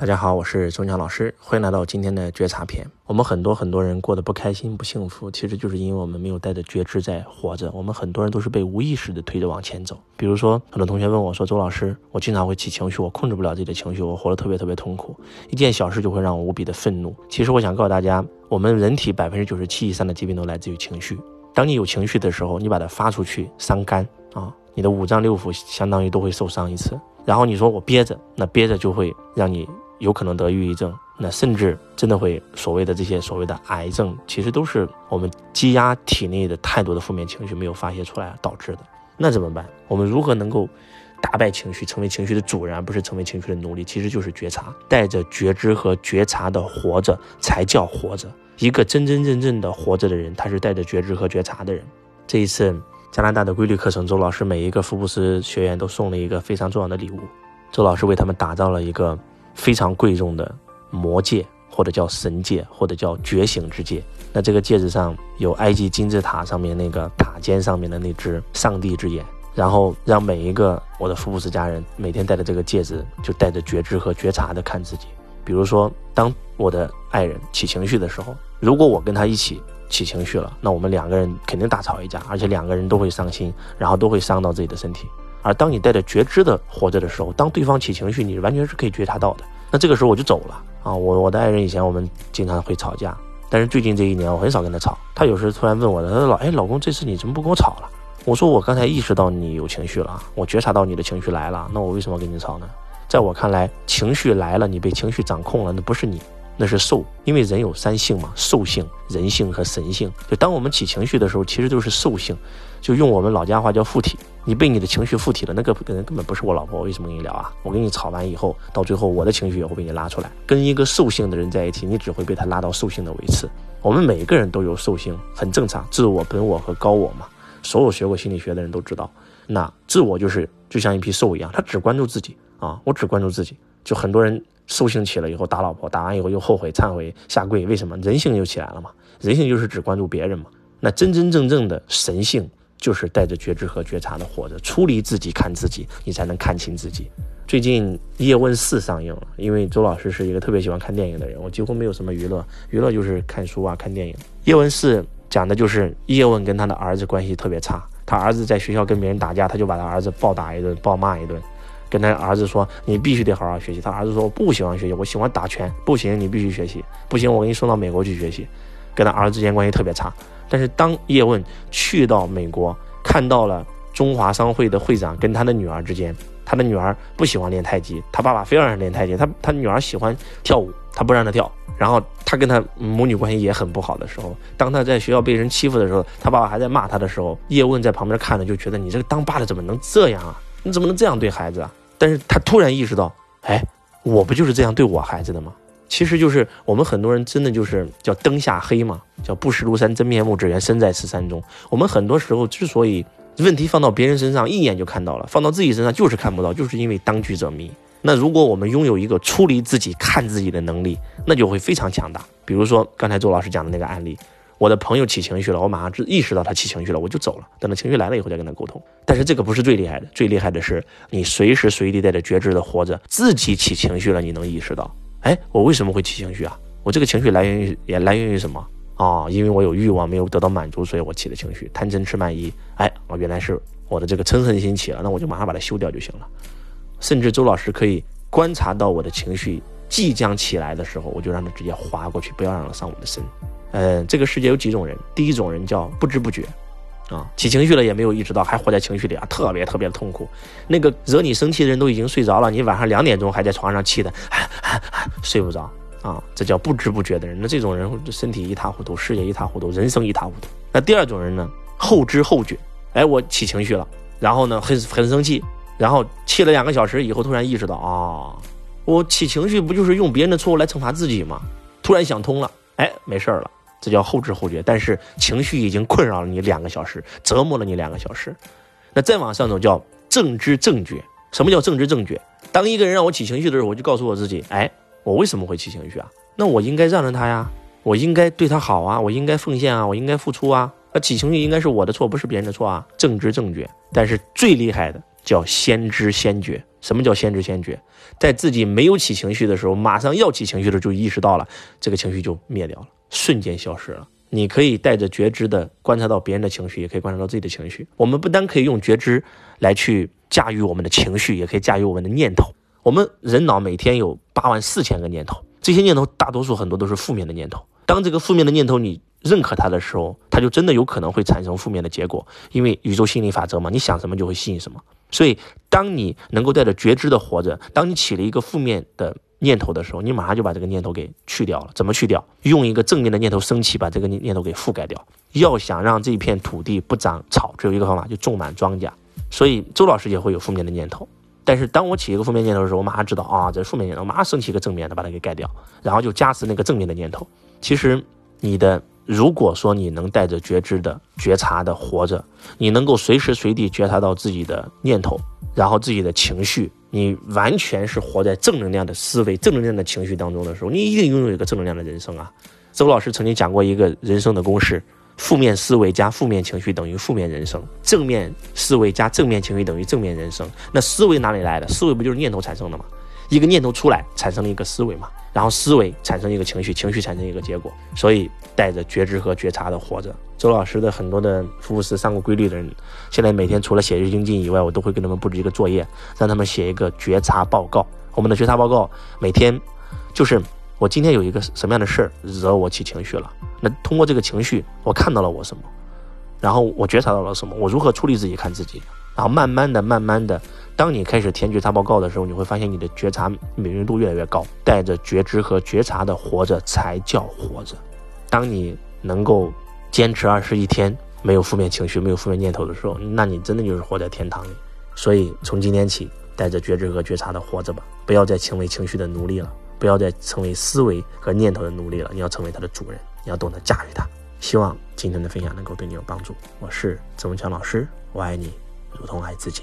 大家好，我是周强老师，欢迎来到今天的觉察篇。我们很多很多人过得不开心、不幸福，其实就是因为我们没有带着觉知在活着。我们很多人都是被无意识的推着往前走。比如说，很多同学问我说：“周老师，我经常会起情绪，我控制不了自己的情绪，我活得特别特别痛苦，一件小事就会让我无比的愤怒。”其实我想告诉大家，我们人体百分之九十七以上的疾病都来自于情绪。当你有情绪的时候，你把它发出去，伤肝啊，你的五脏六腑相当于都会受伤一次。然后你说我憋着，那憋着就会让你。有可能得抑郁症，那甚至真的会所谓的这些所谓的癌症，其实都是我们积压体内的太多的负面情绪没有发泄出来导致的。那怎么办？我们如何能够打败情绪，成为情绪的主人，而不是成为情绪的奴隶？其实就是觉察，带着觉知和觉察的活着才叫活着。一个真真正正的活着的人，他是带着觉知和觉察的人。这一次加拿大的规律课程，周老师每一个福布斯学员都送了一个非常重要的礼物，周老师为他们打造了一个。非常贵重的魔戒，或者叫神戒，或者叫觉醒之戒。那这个戒指上有埃及金字塔上面那个塔尖上面的那只上帝之眼，然后让每一个我的福布斯家人每天戴着这个戒指，就带着觉知和觉察的看自己。比如说，当我的爱人起情绪的时候，如果我跟他一起起情绪了，那我们两个人肯定大吵一架，而且两个人都会伤心，然后都会伤到自己的身体。而当你带着觉知的活着的时候，当对方起情绪，你完全是可以觉察到的。那这个时候我就走了啊！我我的爱人以前我们经常会吵架，但是最近这一年我很少跟他吵。他有时突然问我，他说老哎老公，这次你怎么不跟我吵了？我说我刚才意识到你有情绪了，我觉察到你的情绪来了，那我为什么跟你吵呢？在我看来，情绪来了，你被情绪掌控了，那不是你。那是兽，因为人有三性嘛，兽性、人性和神性。就当我们起情绪的时候，其实就是兽性，就用我们老家话叫附体。你被你的情绪附体了，那个人根本不是我老婆，我为什么跟你聊啊？我跟你吵完以后，到最后我的情绪也会被你拉出来。跟一个兽性的人在一起，你只会被他拉到兽性的维次。我们每个人都有兽性，很正常，自我、本我和高我嘛。所有学过心理学的人都知道，那自我就是就像一匹兽一样，他只关注自己啊，我只关注自己。就很多人。兽性起了以后打老婆，打完以后又后悔忏悔下跪，为什么？人性又起来了嘛？人性就是只关注别人嘛？那真真正正的神性就是带着觉知和觉察的活着，出离自己看自己，你才能看清自己。最近《叶问四》上映了，因为周老师是一个特别喜欢看电影的人，我几乎没有什么娱乐，娱乐就是看书啊、看电影。《叶问四》讲的就是叶问跟他的儿子关系特别差，他儿子在学校跟别人打架，他就把他儿子暴打一顿，暴骂一顿。跟他儿子说：“你必须得好好学习。”他儿子说：“我不喜欢学习，我喜欢打拳。”不行，你必须学习。不行，我给你送到美国去学习。跟他儿子之间关系特别差。但是当叶问去到美国，看到了中华商会的会长跟他的女儿之间，他的女儿不喜欢练太极，他爸爸非要让他练太极。他他女儿喜欢跳舞，他不让他跳。然后他跟他母女关系也很不好的时候，当他在学校被人欺负的时候，他爸爸还在骂他的时候，叶问在旁边看着就觉得你这个当爸的怎么能这样啊？你怎么能这样对孩子啊？但是他突然意识到，哎，我不就是这样对我孩子的吗？其实就是我们很多人真的就是叫灯下黑嘛，叫不识庐山真面目，只缘身在此山中。我们很多时候之所以问题放到别人身上一眼就看到了，放到自己身上就是看不到，就是因为当局者迷。那如果我们拥有一个出离自己看自己的能力，那就会非常强大。比如说刚才周老师讲的那个案例。我的朋友起情绪了，我马上就意识到他起情绪了，我就走了。等他情绪来了以后再跟他沟通。但是这个不是最厉害的，最厉害的是你随时随地带着觉知的活着，自己起情绪了，你能意识到，哎，我为什么会起情绪啊？我这个情绪来源于也来源于什么啊？因为我有欲望没有得到满足，所以我起的情绪，贪嗔痴慢疑。哎，我原来是我的这个嗔恨心起了，那我就马上把它修掉就行了。甚至周老师可以观察到我的情绪即将起来的时候，我就让它直接划过去，不要让它上我的身。嗯，这个世界有几种人，第一种人叫不知不觉，啊，起情绪了也没有意识到，还活在情绪里啊，特别特别的痛苦。那个惹你生气的人都已经睡着了，你晚上两点钟还在床上气的，睡不着啊，这叫不知不觉的人。那这种人身体一塌糊涂，事业一塌糊涂，人生一塌糊涂。那第二种人呢，后知后觉，哎，我起情绪了，然后呢，很很生气，然后气了两个小时以后，突然意识到啊，我起情绪不就是用别人的错误来惩罚自己吗？突然想通了，哎，没事了。这叫后知后觉，但是情绪已经困扰了你两个小时，折磨了你两个小时。那再往上走叫正知正觉。什么叫正知正觉？当一个人让我起情绪的时候，我就告诉我自己：哎，我为什么会起情绪啊？那我应该让着他呀，我应该对他好啊，我应该奉献啊，我应该付出啊。那起情绪应该是我的错，不是别人的错啊。正知正觉。但是最厉害的叫先知先觉。什么叫先知先觉？在自己没有起情绪的时候，马上要起情绪的时候，就意识到了这个情绪就灭掉了，瞬间消失了。你可以带着觉知的观察到别人的情绪，也可以观察到自己的情绪。我们不单可以用觉知来去驾驭我们的情绪，也可以驾驭我们的念头。我们人脑每天有八万四千个念头，这些念头大多数很多都是负面的念头。当这个负面的念头你认可它的时候，它就真的有可能会产生负面的结果，因为宇宙心理法则嘛，你想什么就会吸引什么。所以，当你能够带着觉知的活着，当你起了一个负面的念头的时候，你马上就把这个念头给去掉了。怎么去掉？用一个正面的念头升起，把这个念头给覆盖掉。要想让这片土地不长草，只有一个方法，就种满庄稼。所以，周老师也会有负面的念头，但是当我起一个负面念头的时候，我马上知道啊，这是负面念头，马上升起一个正面的，把它给盖掉，然后就加持那个正面的念头。其实，你的。如果说你能带着觉知的觉察的活着，你能够随时随地觉察到自己的念头，然后自己的情绪，你完全是活在正能量的思维、正能量的情绪当中的时候，你一定拥有一个正能量的人生啊！周老师曾经讲过一个人生的公式：负面思维加负面情绪等于负面人生，正面思维加正面情绪等于正面人生。那思维哪里来的？思维不就是念头产生的吗？一个念头出来，产生了一个思维嘛。然后思维产生一个情绪，情绪产生一个结果，所以带着觉知和觉察的活着。周老师的很多的福布斯上过规律的人，现在每天除了写日精进以外，我都会给他们布置一个作业，让他们写一个觉察报告。我们的觉察报告每天就是我今天有一个什么样的事儿惹我起情绪了，那通过这个情绪，我看到了我什么，然后我觉察到了什么，我如何处理自己看自己，然后慢慢的、慢慢的。当你开始填觉察报告的时候，你会发现你的觉察敏锐度越来越高。带着觉知和觉察的活着才叫活着。当你能够坚持二十一天没有负面情绪、没有负面念头的时候，那你真的就是活在天堂里。所以从今天起，带着觉知和觉察的活着吧，不要再成为情绪的奴隶了，不要再成为思维和念头的奴隶了。你要成为它的主人，你要懂得驾驭它。希望今天的分享能够对你有帮助。我是曾文强老师，我爱你，如同爱自己。